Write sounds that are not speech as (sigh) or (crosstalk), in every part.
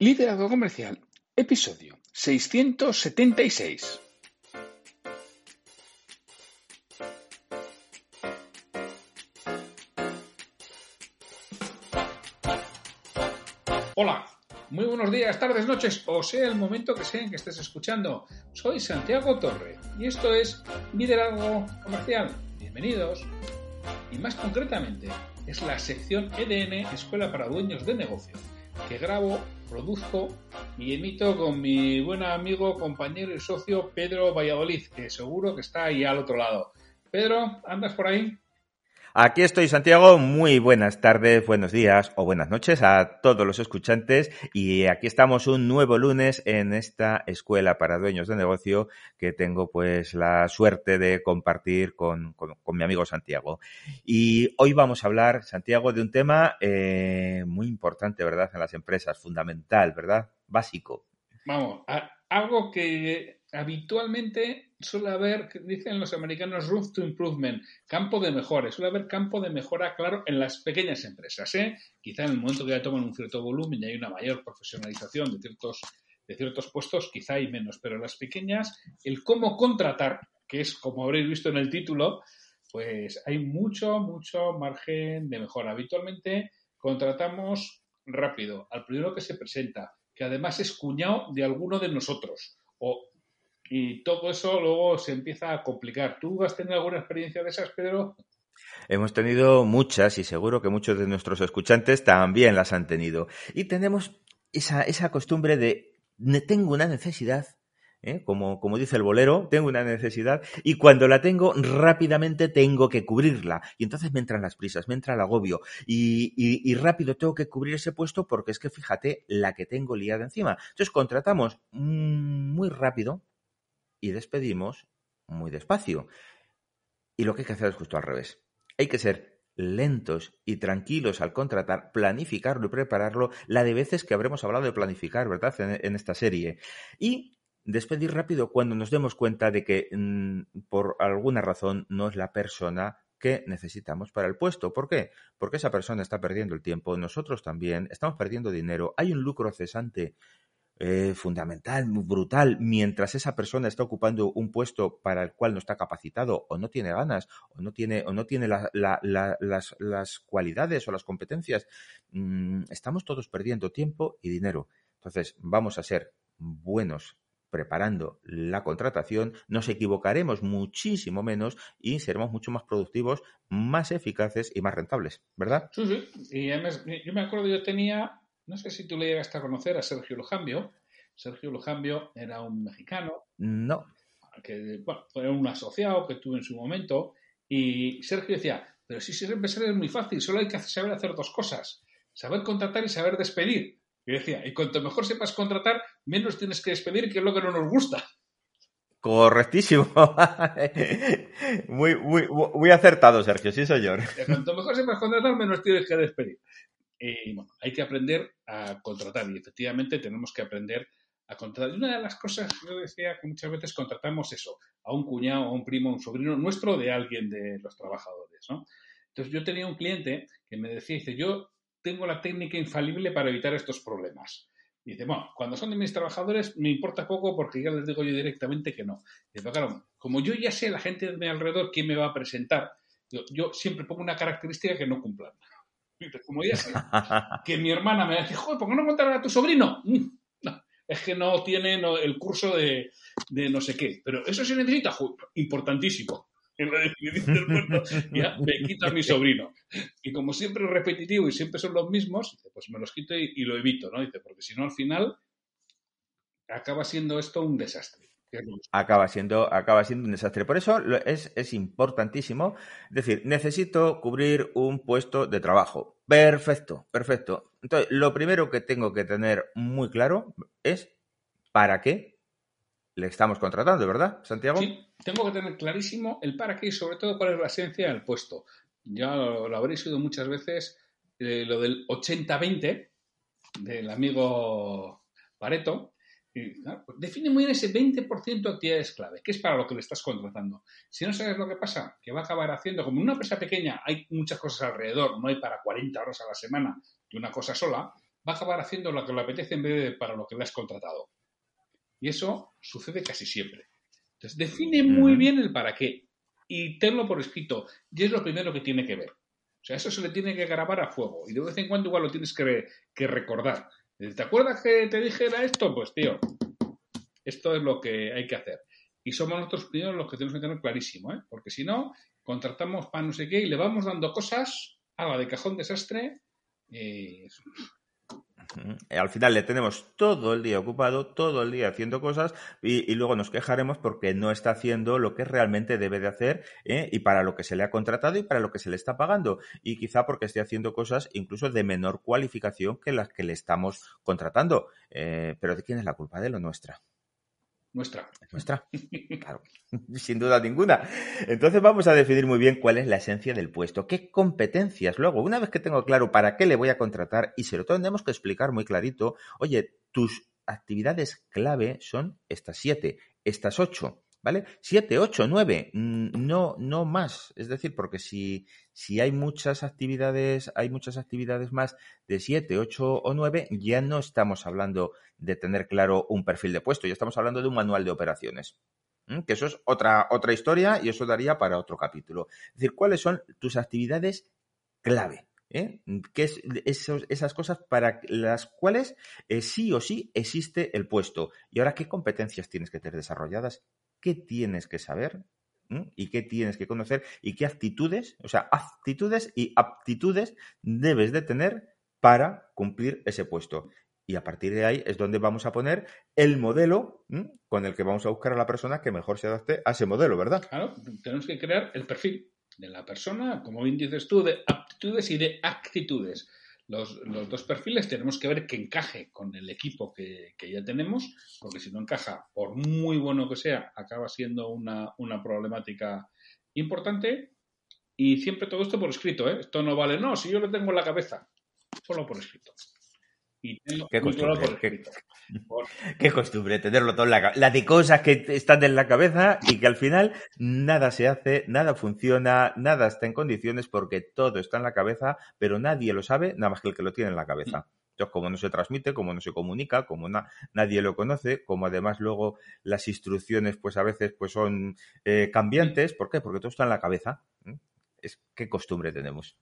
Liderazgo Comercial, episodio 676. Hola, muy buenos días, tardes, noches, o sea el momento que sea en que estés escuchando. Soy Santiago Torre y esto es Liderazgo Comercial. Bienvenidos. Y más concretamente, es la sección EDN Escuela para Dueños de Negocio que grabo, produzco y emito con mi buen amigo, compañero y socio Pedro Valladolid, que seguro que está ahí al otro lado. Pedro, ¿andas por ahí? Aquí estoy, Santiago. Muy buenas tardes, buenos días o buenas noches a todos los escuchantes. Y aquí estamos un nuevo lunes en esta escuela para dueños de negocio que tengo pues la suerte de compartir con, mi amigo Santiago. Y hoy vamos a hablar, Santiago, de un tema eh, muy importante, ¿verdad? En las empresas, fundamental, ¿verdad? Básico. Vamos, algo que habitualmente suele haber, dicen los americanos, room to improvement, campo de mejora. Suele haber campo de mejora, claro, en las pequeñas empresas. ¿eh? Quizá en el momento que ya toman un cierto volumen y hay una mayor profesionalización de ciertos, de ciertos puestos, quizá hay menos. Pero en las pequeñas, el cómo contratar, que es como habréis visto en el título, pues hay mucho, mucho margen de mejora. Habitualmente contratamos rápido al primero que se presenta, que además es cuñado de alguno de nosotros o y todo eso luego se empieza a complicar. ¿Tú has tenido alguna experiencia de esas, Pedro? Hemos tenido muchas y seguro que muchos de nuestros escuchantes también las han tenido. Y tenemos esa, esa costumbre de tengo una necesidad, ¿eh? como, como dice el bolero, tengo una necesidad y cuando la tengo rápidamente tengo que cubrirla. Y entonces me entran las prisas, me entra el agobio y, y, y rápido tengo que cubrir ese puesto porque es que fíjate la que tengo liada encima. Entonces contratamos muy rápido, y despedimos muy despacio. Y lo que hay que hacer es justo al revés. Hay que ser lentos y tranquilos al contratar, planificarlo y prepararlo, la de veces que habremos hablado de planificar, ¿verdad?, en, esta serie. Y despedir rápido cuando nos demos cuenta de que mm, por alguna razón no es la persona que necesitamos para el puesto. ¿Por qué? Porque esa persona está perdiendo el tiempo, nosotros también, estamos perdiendo dinero, hay un lucro cesante eh, fundamental, brutal, mientras esa persona está ocupando un puesto para el cual no está capacitado o no tiene ganas o no tiene, o no tiene las, las, cualidades o las competencias, mm, estamos todos perdiendo tiempo y dinero. Entonces, vamos a ser buenos preparando la contratación, nos equivocaremos muchísimo menos y seremos mucho más productivos, más eficaces y más rentables, ¿verdad? Sí, sí. Y yo me acuerdo, yo tenía no sé si tú le llegaste a conocer a Sergio Lujambio. Sergio Lujambio era un mexicano. No. Que, bueno, fue un asociado que tuve en su momento. Y Sergio decía, pero si ser empresario es muy fácil, solo hay que saber hacer dos cosas. Saber contratar y saber despedir. Y decía, y cuanto mejor sepas contratar, menos tienes que despedir, que es lo que no nos gusta. Correctísimo. (laughs) muy, muy, muy acertado, Sergio, sí, señor. cuanto mejor sepas contratar, menos tienes que despedir. Y bueno, hay que aprender a contratar y efectivamente tenemos que aprender a contratar. Y una de las cosas, yo decía que muchas veces contratamos eso, a un cuñado, a un primo, a un sobrino nuestro de alguien de los trabajadores, ¿no? Entonces yo tenía un cliente que me decía, dice, yo tengo la técnica infalible para evitar estos problemas. dice, bueno, cuando son de mis trabajadores me importa poco porque ya les digo yo directamente que no. dice, pero claro, como yo ya sé la gente de mi alrededor quién me va a presentar, yo, yo siempre pongo una característica que no cumplan como que mi hermana me dice, joder, ¿por qué no contar a tu sobrino? Mm, es que no tiene el curso de, no sé qué. Pero eso se necesita, importantísimo. (laughs) Ya me quita mi sobrino. Y como siempre es repetitivo y siempre son los mismos, pues me los quito y, lo evito, ¿no? Dice, porque si no, al final acaba siendo esto un desastre. Acaba siendo, acaba siendo un desastre. Por eso es, es importantísimo. Es decir, necesito cubrir un puesto de trabajo. Perfecto, perfecto. Entonces, lo primero que tengo que tener muy claro es para qué le estamos contratando, ¿verdad, Santiago? Sí, tengo que tener clarísimo el para qué y sobre todo cuál es la esencia del puesto. Ya lo, habréis oído muchas veces, eh, lo del 80-20 del amigo Pareto, pues define muy bien ese 20% de actividades clave, que es para lo que le estás contratando. Si no sabes lo que pasa, que va a acabar haciendo, como en una empresa pequeña hay muchas cosas alrededor, no hay para 40 horas a la semana de una cosa sola, va a acabar haciendo lo que le apetece en vez de para lo que le has contratado. Y eso sucede casi siempre. Entonces, define muy bien el para qué y tenlo por escrito. Y es lo primero que tiene que ver. O sea, eso se le tiene que grabar a fuego. Y de vez en cuando igual lo tienes que, que recordar. ¿Te acuerdas que te dije era esto? Pues tío, esto es lo que hay que hacer. Y somos nosotros primeros los que tenemos que tener clarísimo, ¿eh? porque si no, contratamos para no sé qué y le vamos dando cosas a la de cajón desastre. Al final le tenemos todo el día ocupado, todo el día haciendo cosas y, luego nos quejaremos porque no está haciendo lo que realmente debe de hacer ¿eh? y para lo que se le ha contratado y para lo que se le está pagando. Y quizá porque esté haciendo cosas incluso de menor cualificación que las que le estamos contratando. Eh, pero ¿de quién es la culpa? De lo nuestra. Nuestra. Nuestra. (laughs) Claro. (laughs) Sin duda ninguna. Entonces vamos a definir muy bien cuál es la esencia del puesto, qué competencias. Luego, una vez que tengo claro para qué le voy a contratar y se lo tenemos que explicar muy clarito, oye, tus actividades clave son estas siete, estas ocho. ¿Vale? Siete, ocho, nueve, mm, no, no más. Es decir, porque si, si hay muchas actividades, hay muchas actividades más de siete, ocho o nueve, ya no estamos hablando de tener claro un perfil de puesto, ya estamos hablando de un manual de operaciones. Que eso es otra, otra historia y eso daría para otro capítulo. Es decir, ¿cuáles son tus actividades clave? ¿Eh? ¿Qué es esas cosas para las cuales eh, sí o sí existe el puesto? Y ahora, ¿qué competencias tienes que tener desarrolladas? Qué tienes que saber y qué tienes que conocer y qué actitudes, o sea, actitudes y aptitudes debes de tener para cumplir ese puesto. Y a partir de ahí es donde vamos a poner el modelo con el que vamos a buscar a la persona que mejor se adapte a ese modelo, ¿verdad? Claro, tenemos que crear el perfil de la persona, como bien dices tú, de aptitudes y de actitudes los, dos perfiles tenemos que ver que encaje con el equipo que, ya tenemos, porque si no encaja, por muy bueno que sea, acaba siendo una, una problemática importante. Y siempre todo esto por escrito, ¿eh? Esto no vale, no, si yo lo tengo en la cabeza, solo por escrito. Y qué costumbre, (laughs) qué, costumbre tenerlo todo en la cabeza. La de cosas que están en la cabeza y que al final nada se hace, nada funciona, nada está en condiciones porque todo está en la cabeza, pero nadie lo sabe, nada más que el que lo tiene en la cabeza. Entonces, como no se transmite, como no se comunica, como nadie lo conoce, como además luego las instrucciones, pues a veces pues son eh, cambiantes, ¿por qué? Porque todo está en la cabeza. Es qué costumbre tenemos.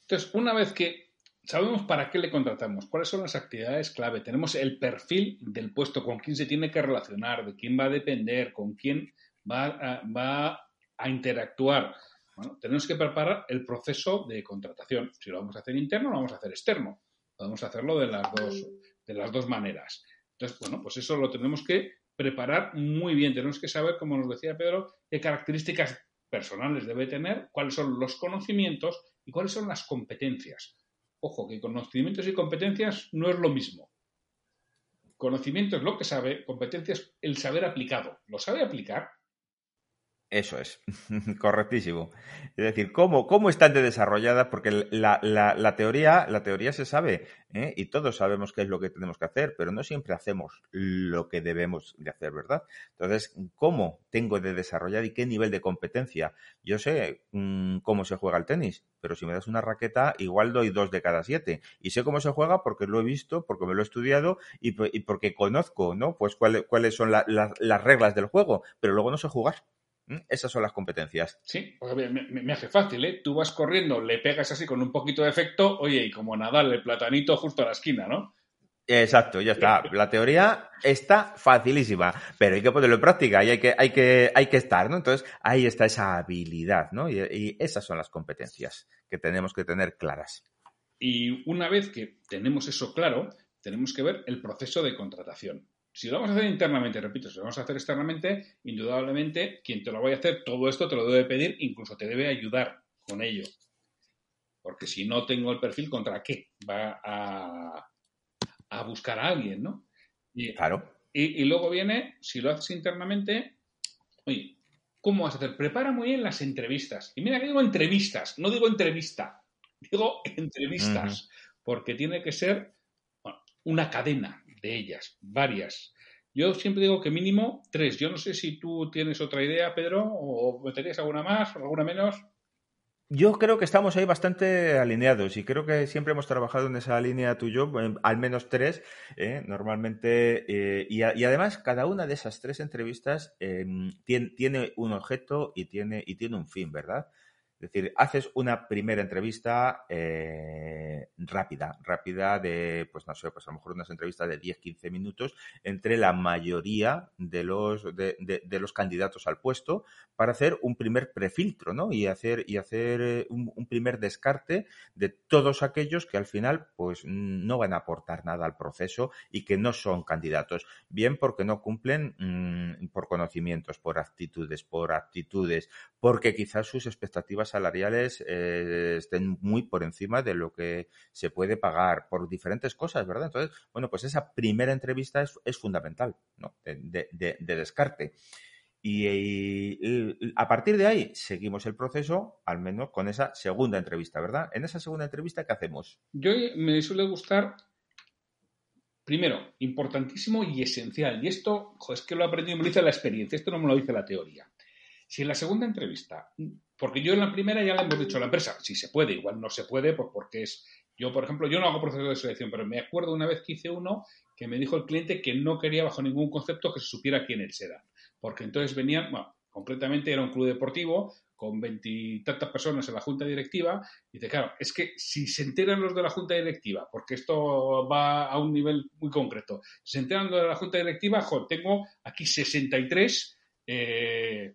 Entonces, una vez que sabemos para qué le contratamos, cuáles son las actividades clave, tenemos el perfil del puesto, con quién se tiene que relacionar, de quién va a depender, con quién va a, va a interactuar. Bueno, tenemos que preparar el proceso de contratación. Si lo vamos a hacer interno, lo vamos a hacer externo. Podemos hacerlo de las dos, de las dos maneras. Entonces, bueno, pues eso lo tenemos que preparar muy bien. Tenemos que saber, como nos decía Pedro, qué características personales debe tener, cuáles son los conocimientos y cuáles son las competencias. Ojo, que conocimientos y competencias no es lo mismo. Conocimiento es lo que sabe, competencias el saber aplicado. ¿Lo sabe aplicar? Eso es, (laughs) correctísimo. Es decir, ¿cómo, cómo están de desarrolladas? Porque la, la, teoría, la teoría se sabe ¿eh? y todos sabemos qué es lo que tenemos que hacer, pero no siempre hacemos lo que debemos de hacer, ¿verdad? Entonces, ¿cómo tengo de desarrollar y qué nivel de competencia? Yo sé mm, cómo se juega el tenis, pero si me das una raqueta, igual doy dos de cada siete. Y sé cómo se juega porque lo he visto, porque me lo he estudiado y, porque conozco, ¿no? Pues cuáles son las reglas del juego, pero luego no sé jugar. ¿Mm? Esas son las competencias. Sí, me, hace fácil, ¿eh? Tú vas corriendo, le pegas así con un poquito de efecto, oye, y como Nadal, el platanito justo a la esquina, ¿no? Exacto, ya está. La teoría está facilísima, pero hay que ponerlo en práctica y hay que, hay que, hay que estar, ¿no? Entonces, ahí está esa habilidad, ¿no? Y, y esas son las competencias que tenemos que tener claras. Y una vez que tenemos eso claro, tenemos que ver el proceso de contratación. Si lo vamos a hacer internamente, repito, si lo vamos a hacer externamente, indudablemente quien te lo vaya a hacer, todo esto te lo debe pedir, incluso te debe ayudar con ello. Porque si no tengo el perfil, ¿contra qué? Va a, a buscar a alguien, ¿no? Y, claro. Y, y, luego viene, si lo haces internamente, oye, ¿cómo vas a hacer? Prepara muy bien las entrevistas. Y mira que digo entrevistas, no digo entrevista, digo entrevistas, porque tiene que ser bueno, una cadena ellas, varias. Yo siempre digo que mínimo tres. Yo no sé si tú tienes otra idea, Pedro, o meterías alguna más o alguna menos. Yo creo que estamos ahí bastante alineados y creo que siempre hemos trabajado en esa línea tú y yo, al menos tres, ¿eh? normalmente, eh, y, además cada una de esas tres entrevistas eh, tiene, tiene, un objeto y tiene, y tiene un fin, ¿verdad? Es decir, haces una primera entrevista eh, rápida, rápida de, pues no sé, pues a lo mejor unas entrevistas de 10-15 minutos entre la mayoría de los, de, los candidatos al puesto para hacer un primer prefiltro, ¿no? Y hacer, y hacer eh, un, primer descarte de todos aquellos que al final, pues no van a aportar nada al proceso y que no son candidatos. Bien porque no cumplen mmm, por conocimientos, por actitudes, por actitudes, porque quizás sus expectativas salariales eh, estén muy por encima de lo que se puede pagar por diferentes cosas, ¿verdad? Entonces, bueno, pues esa primera entrevista es, fundamental, ¿no? De, de, de descarte. Y, a partir de ahí seguimos el proceso, al menos con esa segunda entrevista, ¿verdad? En esa segunda entrevista, ¿qué hacemos? Yo me suele gustar, primero, importantísimo y esencial, y esto es que lo he aprendido y me lo dice la experiencia, esto no me lo dice la teoría. Si en la segunda entrevista, porque yo en la primera ya le hemos dicho a la empresa, si se puede, igual no se puede, pues porque es, yo por ejemplo, yo no hago proceso de selección, pero me acuerdo una vez que hice uno que me dijo el cliente que no quería bajo ningún concepto que se supiera quién él era, porque entonces venían, bueno, concretamente era un club deportivo con veintitantas personas en la junta directiva, y dice, claro, es que si se enteran los de la junta directiva, porque esto va a un nivel muy concreto, si se enteran los de la junta directiva, jo, tengo aquí 63 eh,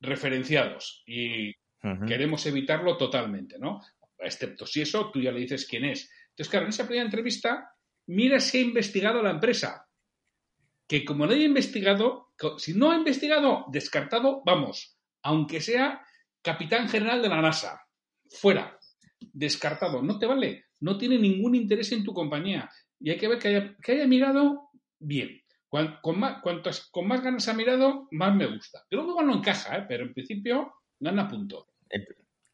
referenciados y uh -huh. queremos evitarlo totalmente, ¿no? Excepto si eso, tú ya le dices quién es. Entonces, claro, en esa primera entrevista, mira si ha investigado la empresa. Que como no haya investigado, si no ha investigado, descartado, vamos, aunque sea capitán general de la NASA, fuera, descartado, no te vale, no tiene ningún interés en tu compañía. Y hay que ver que haya, que haya mirado bien. Con, más, cuantos, con más ganas ha mirado, más me gusta. Yo luego no encaja, ¿eh? pero en principio gana puntos.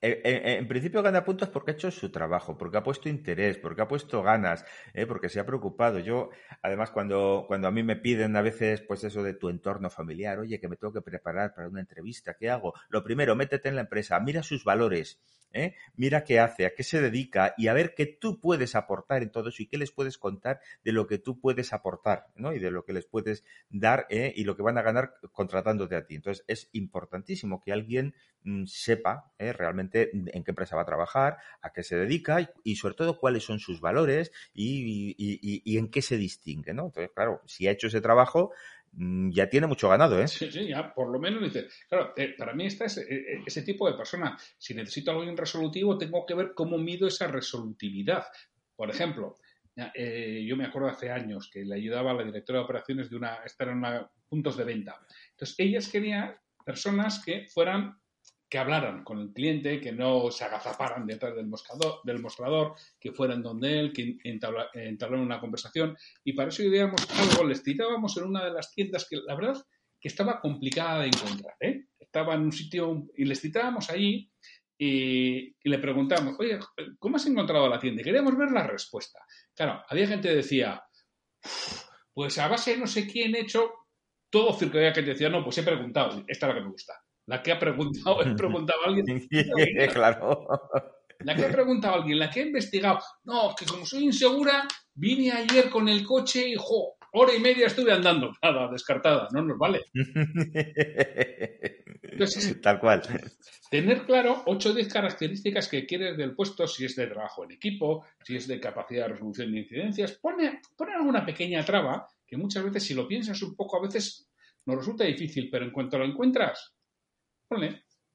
En, principio gana puntos porque ha hecho su trabajo, porque ha puesto interés, porque ha puesto ganas, ¿eh? porque se ha preocupado. Yo, además, cuando, cuando a mí me piden a veces, pues eso de tu entorno familiar, oye, que me tengo que preparar para una entrevista, ¿qué hago? Lo primero, métete en la empresa, mira sus valores, ¿eh? mira qué hace, a qué se dedica y a ver qué tú puedes aportar en todo eso y qué les puedes contar de lo que tú puedes aportar ¿no? y de lo que les puedes dar ¿eh? y lo que van a ganar contratándote a ti. Entonces es importantísimo que alguien mmm, sepa ¿eh? realmente en qué empresa va a trabajar, a qué se dedica y, sobre todo cuáles son sus valores y, y, en qué se distingue. ¿no? Entonces, claro, si ha hecho ese trabajo, mm, ya tiene mucho ganado, ¿eh? Sí, sí, ya por lo menos dice, claro, eh, para mí está ese, eh, ese, tipo de persona. Si necesito alguien resolutivo, tengo que ver cómo mido esa resolutividad. Por ejemplo, eh, yo me acuerdo hace años que le ayudaba a la directora de operaciones de una, estar en una, puntos de venta. Entonces, ellas querían personas que fueran que hablaran con el cliente, que no se agazaparan detrás del mostrador, del mostrador que fueran donde él, que entabla, entablaran una conversación. Y para eso ideamos algo, les citábamos en una de las tiendas que la verdad que estaba complicada de encontrar. ¿eh? Estaba en un sitio y les citábamos allí y, le preguntamos, oye, ¿cómo has encontrado la tienda? Y queríamos ver la respuesta. Claro, había gente que decía, pues a base de no sé quién he hecho todo circo. Había que decía, no, pues he preguntado, esta es la que me gusta. La que ha preguntado, (laughs) he preguntado a alguien. (laughs) claro. La que ha preguntado a alguien, la que ha investigado. No, que como soy insegura, vine ayer con el coche y, jo, hora y media estuve andando. (laughs) Nada, descartada, no nos vale. Entonces, Tal cual. Tener claro 8 o 10 características que quieres del puesto, si es de trabajo en equipo, si es de capacidad de resolución de incidencias. Pone, pone alguna pequeña traba que muchas veces, si lo piensas un poco, a veces nos resulta difícil, pero en cuanto lo encuentras.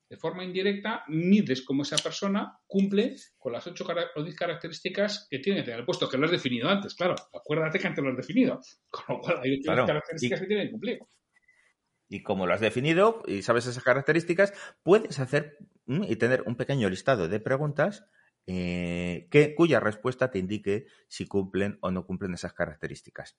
De forma indirecta mides cómo esa persona cumple con las ocho o 10 características que tiene que tener el puesto, que lo has definido antes, claro. Acuérdate que antes lo has definido. Con lo cual hay ocho características que tienen que cumplir. Y como lo has definido y sabes esas características, puedes hacer mm, y tener un pequeño listado de preguntas eh, que, cuya respuesta te indique si cumplen o no cumplen esas características.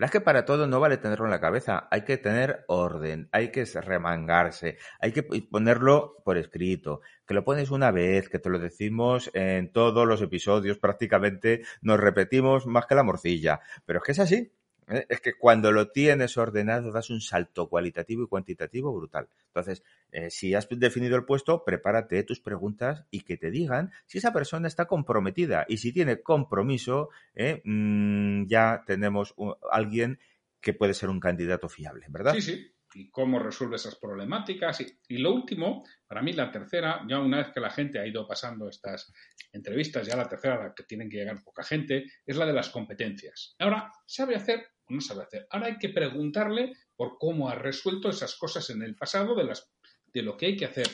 Pero es que para todo no vale tenerlo en la cabeza, hay que tener orden, hay que remangarse, hay que ponerlo por escrito, que lo pones una vez, que te lo decimos en todos los episodios, prácticamente nos repetimos más que la morcilla, pero es que es así, ¿eh? Es que cuando lo tienes ordenado das un salto cualitativo y cuantitativo brutal. Entonces, eh, si has definido el puesto, prepárate tus preguntas y que te digan si esa persona está comprometida. Y si tiene compromiso, ¿eh? mm, ya tenemos alguien que puede ser un candidato fiable, ¿verdad? Sí, sí. Y cómo resuelve esas problemáticas. Y, lo último, para mí la tercera, ya una vez que la gente ha ido pasando estas entrevistas, ya la tercera, la que tienen que llegar poca gente, es la de las competencias. Ahora, sabe hacer no sabe hacer. Ahora hay que preguntarle por cómo ha resuelto esas cosas en el pasado de, las, de lo que hay que hacer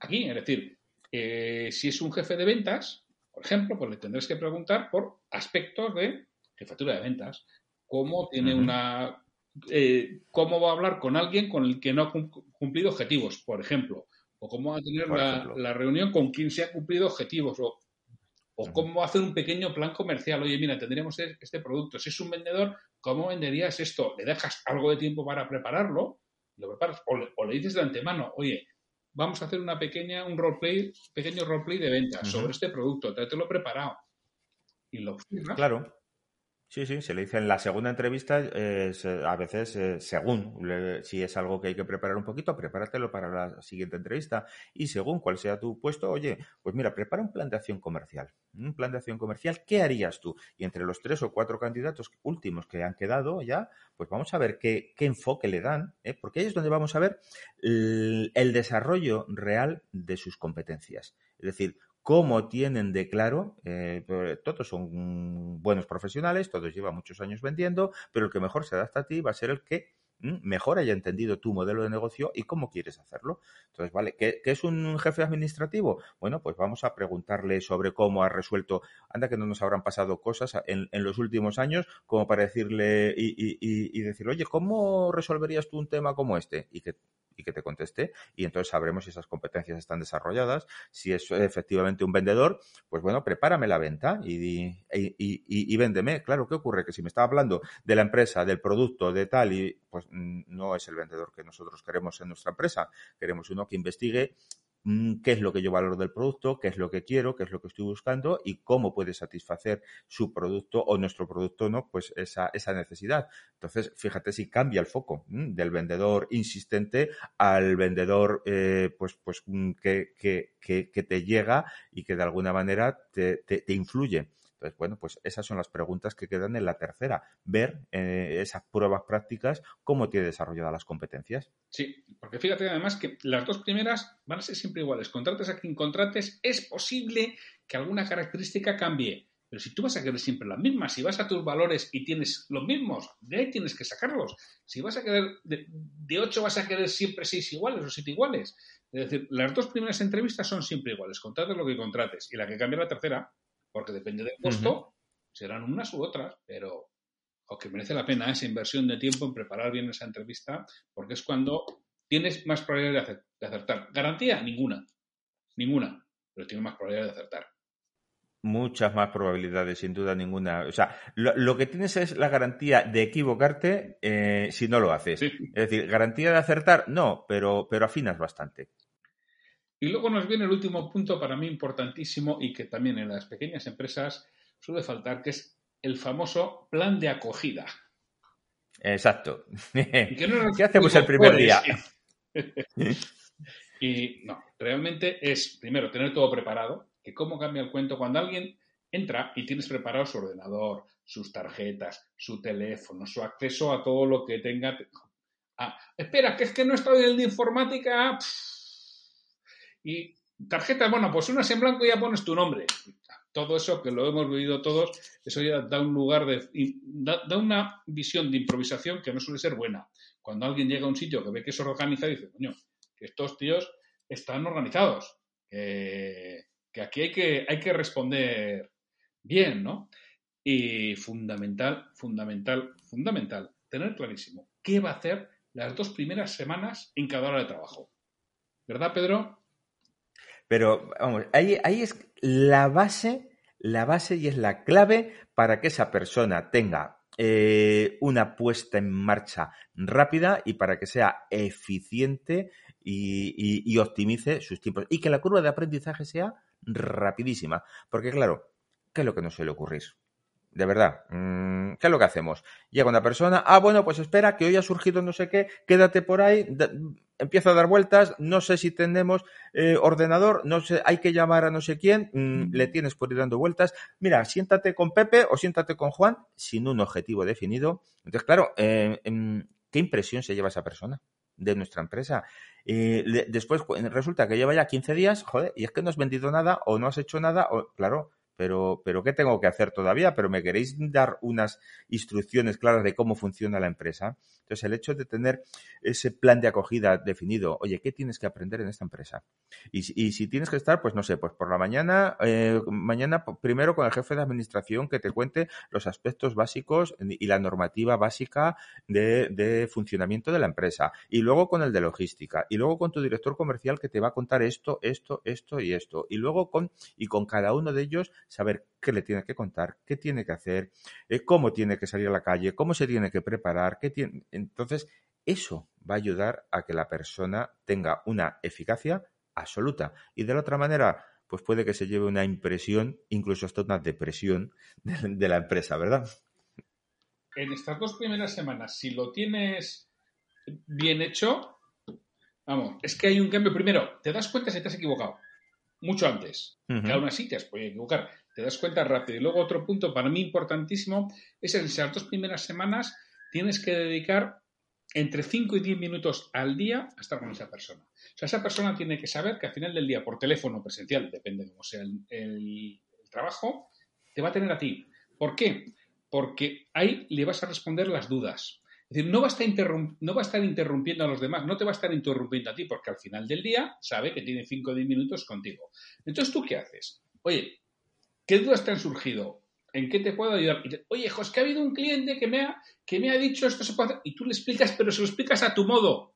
aquí. Es decir, eh, si es un jefe de ventas, por ejemplo, pues le tendrás que preguntar por aspectos de jefatura de ventas. Cómo tiene una. Eh, cómo va a hablar con alguien con el que no ha cumplido objetivos, por ejemplo. O cómo va a tener la, la, reunión con quien se ha cumplido objetivos. O o cómo hacer un pequeño plan comercial. Oye, mira, tendríamos este producto. Si es un vendedor, ¿cómo venderías esto? ¿Le dejas algo de tiempo para prepararlo? Lo preparas. O le, dices de antemano, oye, vamos a hacer una pequeña, un roleplay, pequeño roleplay de venta sobre este producto. Te lo preparado. Y lo Claro. Sí, sí, se le dice en la segunda entrevista, a veces, eh, según si es algo que hay que preparar un poquito, prepáratelo para la siguiente entrevista. Y según cuál sea tu puesto, oye, pues mira, prepara un plan de acción comercial. Un plan de acción comercial, ¿qué harías tú? Y entre los tres o cuatro candidatos últimos que han quedado ya, pues vamos a ver qué, enfoque le dan, ¿eh? porque ahí es donde vamos a ver el desarrollo real de sus competencias. Es decir, cómo tienen de claro, eh, pues, todos son buenos profesionales, todos llevan muchos años vendiendo, pero el que mejor se adapta a ti va a ser el que mejor haya entendido tu modelo de negocio y cómo quieres hacerlo. Entonces, ¿vale? ¿Qué, es un jefe administrativo? Bueno, pues vamos a preguntarle sobre cómo ha resuelto, anda que no nos habrán pasado cosas en, los últimos años como para decirle y, y, decir, oye, ¿cómo resolverías tú un tema como este? Y que y que te conteste y entonces sabremos si esas competencias están desarrolladas. Si es efectivamente un vendedor, pues bueno, prepárame la venta y, y, véndeme. Claro, ¿qué ocurre? Que si me está hablando de la empresa, del producto, de tal, y pues mm, no es el vendedor que nosotros queremos en nuestra empresa. Queremos uno que investigue qué es lo que yo valoro del producto, qué es lo que quiero, qué es lo que estoy buscando y cómo puede satisfacer su producto o nuestro producto, ¿no? Pues esa, esa necesidad. Entonces, fíjate si cambia el foco del vendedor insistente al vendedor, eh, pues, pues mm, que, que, que, te llega y que de alguna manera te, te influye. Entonces, bueno, pues esas son las preguntas que quedan en la tercera. Ver eh, esas pruebas prácticas, cómo tiene desarrolladas las competencias. Sí, porque fíjate además que las dos primeras van a ser siempre iguales. Contrates a quien contrates, es posible que alguna característica cambie. Pero si tú vas a querer siempre las mismas, si vas a tus valores y tienes los mismos, de ahí tienes que sacarlos. Si vas a querer, de, de 8 vas a querer siempre seis iguales o siete iguales. Es decir, las dos primeras entrevistas son siempre iguales. Contrates lo que contrates. Y la que cambia la tercera porque depende del costo, serán unas u otras, pero aunque merece la pena esa inversión de tiempo en preparar bien esa entrevista, porque es cuando tienes más probabilidad de acertar. ¿Garantía? Ninguna. Ninguna. Pero tienes más probabilidad de acertar. Muchas más probabilidades, sin duda ninguna. O sea, lo, que tienes es la garantía de equivocarte eh, si no lo haces. Es decir, garantía de acertar, no, pero, pero afinas bastante. Y luego nos viene el último punto para mí importantísimo y que también en las pequeñas empresas suele faltar, que es el famoso plan de acogida. Exacto. ¿Qué hacemos el primer día? y no, realmente es, primero, tener todo preparado, que cómo cambia el cuento cuando alguien entra y tienes preparado su ordenador, sus tarjetas, su teléfono, su acceso a todo lo que tenga. Ah, espera, que es que no he estado en el de informática. Y tarjeta, bueno, pues unas en blanco y ya pones tu nombre. Todo eso que lo hemos vivido todos, eso ya da un lugar de. Da, una visión de improvisación que no suele ser buena. Cuando alguien llega a un sitio que ve que es organizado, dice, coño, estos tíos están organizados. que aquí hay que, hay que responder bien, ¿no? Y fundamental, fundamental, fundamental, tener clarísimo qué va a hacer las dos primeras semanas en cada hora de trabajo. ¿Verdad, Pedro? Pero, vamos, ahí, ahí es la base, la base y es la clave para que esa persona tenga eh, una puesta en marcha rápida y para que sea eficiente y, optimice sus tiempos. Y que la curva de aprendizaje sea rapidísima. Porque, claro, ¿qué es lo que nos suele ocurrir? De verdad, mm, ¿qué es lo que hacemos? Llega una persona, ah, bueno, pues espera, que hoy ha surgido no sé qué, quédate por ahí, empieza a dar vueltas, no sé si tenemos eh, ordenador, no sé, hay que llamar a no sé quién, mm, le tienes por ir dando vueltas. Mira, siéntate con Pepe o siéntate con Juan sin un objetivo definido. Entonces, claro, eh, em, ¿qué impresión se lleva esa persona de nuestra empresa? Eh, después resulta que lleva ya 15 días, joder, y es que no has vendido nada o no has hecho nada, o claro, pero, pero ¿qué tengo que hacer todavía? Pero me queréis dar unas instrucciones claras de cómo funciona la empresa. Entonces, el hecho de tener ese plan de acogida definido, oye, ¿qué tienes que aprender en esta empresa? Y, si tienes que estar, pues no sé, pues por la mañana, eh, mañana primero con el jefe de administración que te cuente los aspectos básicos y la normativa básica de, funcionamiento de la empresa. Y luego con el de logística. Y luego con tu director comercial que te va a contar esto, esto, esto y esto. Y luego con, y con cada uno de ellos saber qué le tiene que contar, qué tiene que hacer, eh, cómo tiene que salir a la calle, cómo se tiene que preparar, qué tiene... Entonces, eso va a ayudar a que la persona tenga una eficacia absoluta. Y de la otra manera, pues puede que se lleve una impresión, incluso hasta una depresión (laughs) de, la empresa, ¿verdad? En estas dos primeras semanas, si lo tienes bien hecho, vamos, es que hay un cambio. Primero, te das cuenta si te has equivocado mucho antes. Que aún así te has podido equivocar. Te das cuenta rápido. Y luego otro punto para mí importantísimo es en esas dos primeras semanas tienes que dedicar entre 5 y 10 minutos al día a estar con esa persona. O sea, esa persona tiene que saber que al final del día, por teléfono presencial, depende de cómo sea el trabajo, te va a tener a ti. ¿Por qué? Porque ahí le vas a responder las dudas. Es decir, no va, a estar no va a estar interrumpiendo a los demás, no te va a estar interrumpiendo a ti, porque al final del día sabe que tiene 5 o 10 minutos contigo. Entonces, ¿tú qué haces? Oye, ¿qué dudas te han surgido? ¿En qué te puedo ayudar? Oye, es que ha habido un cliente que me ha, que me ha dicho esto se puede hacer. Y tú le explicas, pero se lo explicas a tu modo.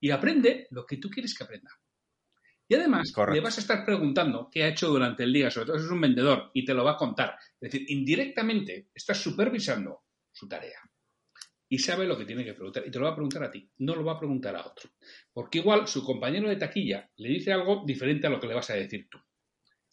Y aprende lo que tú quieres que aprenda. Y además, le vas a estar preguntando qué ha hecho durante el día, sobre todo si es un vendedor, y te lo va a contar. Es decir, indirectamente estás supervisando su tarea y sabe lo que tiene que preguntar. Y te lo va a preguntar a ti, no lo va a preguntar a otro. Porque igual su compañero de taquilla le dice algo diferente a lo que le vas a decir tú.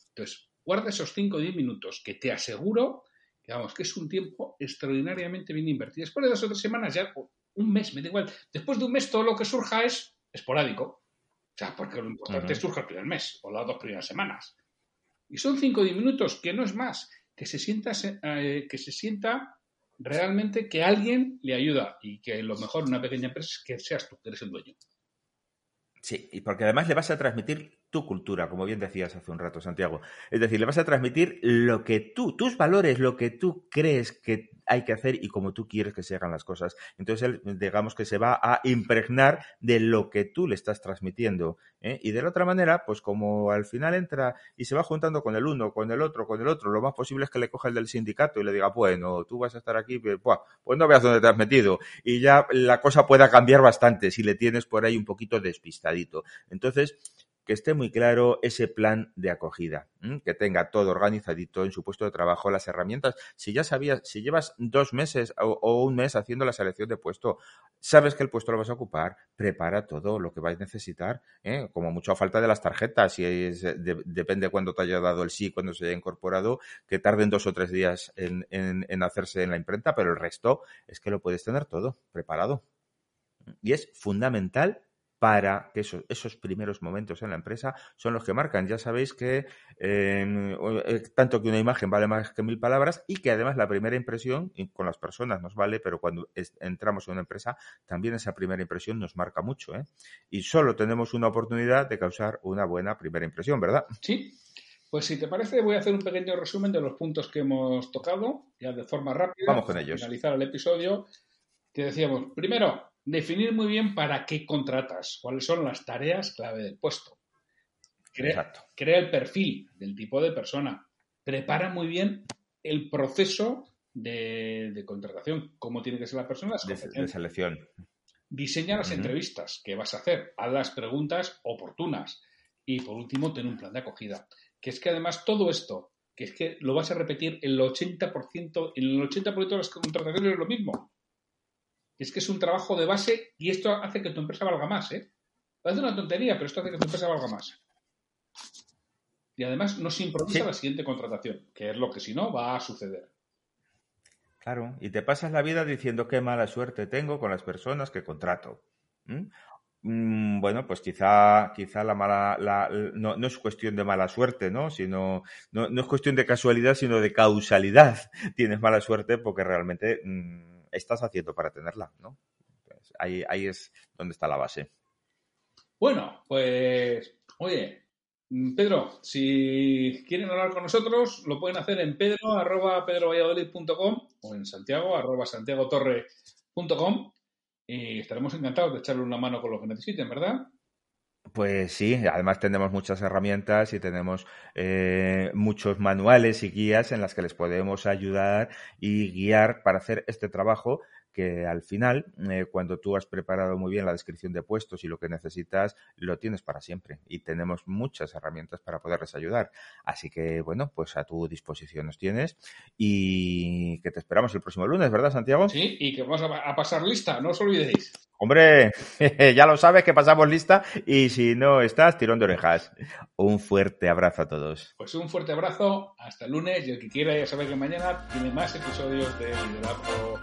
Entonces, guarda esos 5 o 10 minutos que te aseguro que, vamos, que es un tiempo extraordinariamente bien invertido. Después de dos o tres semanas, ya un mes, me da igual. Después de un mes todo lo que surja es esporádico. O sea, porque lo importante es surja el primer mes o las dos primeras semanas. Y son 5 o 10 minutos, que no es más, que se sienta, eh, que se sienta realmente que alguien le ayuda y que lo mejor en una pequeña empresa es que seas tú, que eres el dueño. Sí, y porque además le vas a transmitir tu cultura, como bien decías hace un rato, Santiago. Es decir, le vas a transmitir lo que tú, tus valores, lo que tú crees que hay que hacer y como tú quieres que se hagan las cosas. Entonces él, digamos que se va a impregnar de lo que tú le estás transmitiendo. ¿eh? Y de la otra manera, pues como al final entra y se va juntando con el uno, con el otro, con el otro, lo más posible es que le coja el del sindicato y le diga, bueno, tú vas a estar aquí, pues, pues no veas dónde te has metido. Y ya la cosa pueda cambiar bastante si le tienes por ahí un poquito despistadito. Entonces, que esté muy claro ese plan de acogida, que tenga todo organizadito en su puesto de trabajo, las herramientas. Si ya sabías, si llevas dos meses o, un mes haciendo la selección de puesto, sabes que el puesto lo vas a ocupar, prepara todo lo que vais a necesitar, ¿eh? como mucho a falta de las tarjetas, y es, depende cuándo te haya dado el sí, cuándo se haya incorporado, que tarden dos o tres días en hacerse en la imprenta, pero el resto es que lo puedes tener todo preparado. Y es fundamental para que esos, esos, primeros momentos en la empresa son los que marcan. Ya sabéis que eh, tanto que una imagen vale más que mil palabras y que además la primera impresión con las personas nos vale, pero cuando entramos en una empresa también esa primera impresión nos marca mucho. ¿eh? Y solo tenemos una oportunidad de causar una buena primera impresión, ¿verdad? Sí. Pues si te parece, voy a hacer un pequeño resumen de los puntos que hemos tocado, ya de forma rápida. Vamos con ellos. Finalizar el episodio. Que decíamos, primero, definir muy bien para qué contratas, cuáles son las tareas clave del puesto. Crea, crea el perfil del tipo de persona. Prepara muy bien el proceso de, contratación, cómo tiene que ser la persona, de, selección. Diseña las entrevistas que vas a hacer, haz las preguntas oportunas y por último, ten un plan de acogida. Que es que además todo esto, que es que lo vas a repetir el 80%, en el 80% de las contrataciones es lo mismo. Es que es un trabajo de base y esto hace que tu empresa valga más, ¿eh? Parece una tontería, pero esto hace que tu empresa valga más. Y además no se improvisa la siguiente contratación, que es lo que si no va a suceder. Claro, y te pasas la vida diciendo qué mala suerte tengo con las personas que contrato. Mm, bueno, pues quizá, quizá la mala, no, no, es cuestión de mala suerte, ¿no? Sino, no, no, es cuestión de casualidad, sino de causalidad. (laughs) Tienes mala suerte porque realmente mm, estás haciendo para tenerla, ¿no? Ahí, ahí es donde está la base. Bueno, pues, oye, Mm, Pedro, si quieren hablar con nosotros, lo pueden hacer en pedro arroba o en santiago arroba santiagotorre.com y estaremos encantados de echarle una mano con lo que necesiten, ¿verdad? Pues sí, además tenemos muchas herramientas y tenemos eh, muchos manuales y guías en las que les podemos ayudar y guiar para hacer este trabajo que al final, eh, cuando tú has preparado muy bien la descripción de puestos y lo que necesitas, lo tienes para siempre. Y tenemos muchas herramientas para poderles ayudar. Así que, bueno, pues a tu disposición nos tienes y que te esperamos el próximo lunes, ¿verdad, Santiago? Sí, y que vamos a, pasar lista, no os olvidéis. Hombre, (laughs) ya lo sabes que pasamos lista y si no estás, tirón de orejas. Un fuerte abrazo a todos. Pues un fuerte abrazo, hasta el lunes y el que quiera ya sabe que mañana tiene más episodios de Liderazgo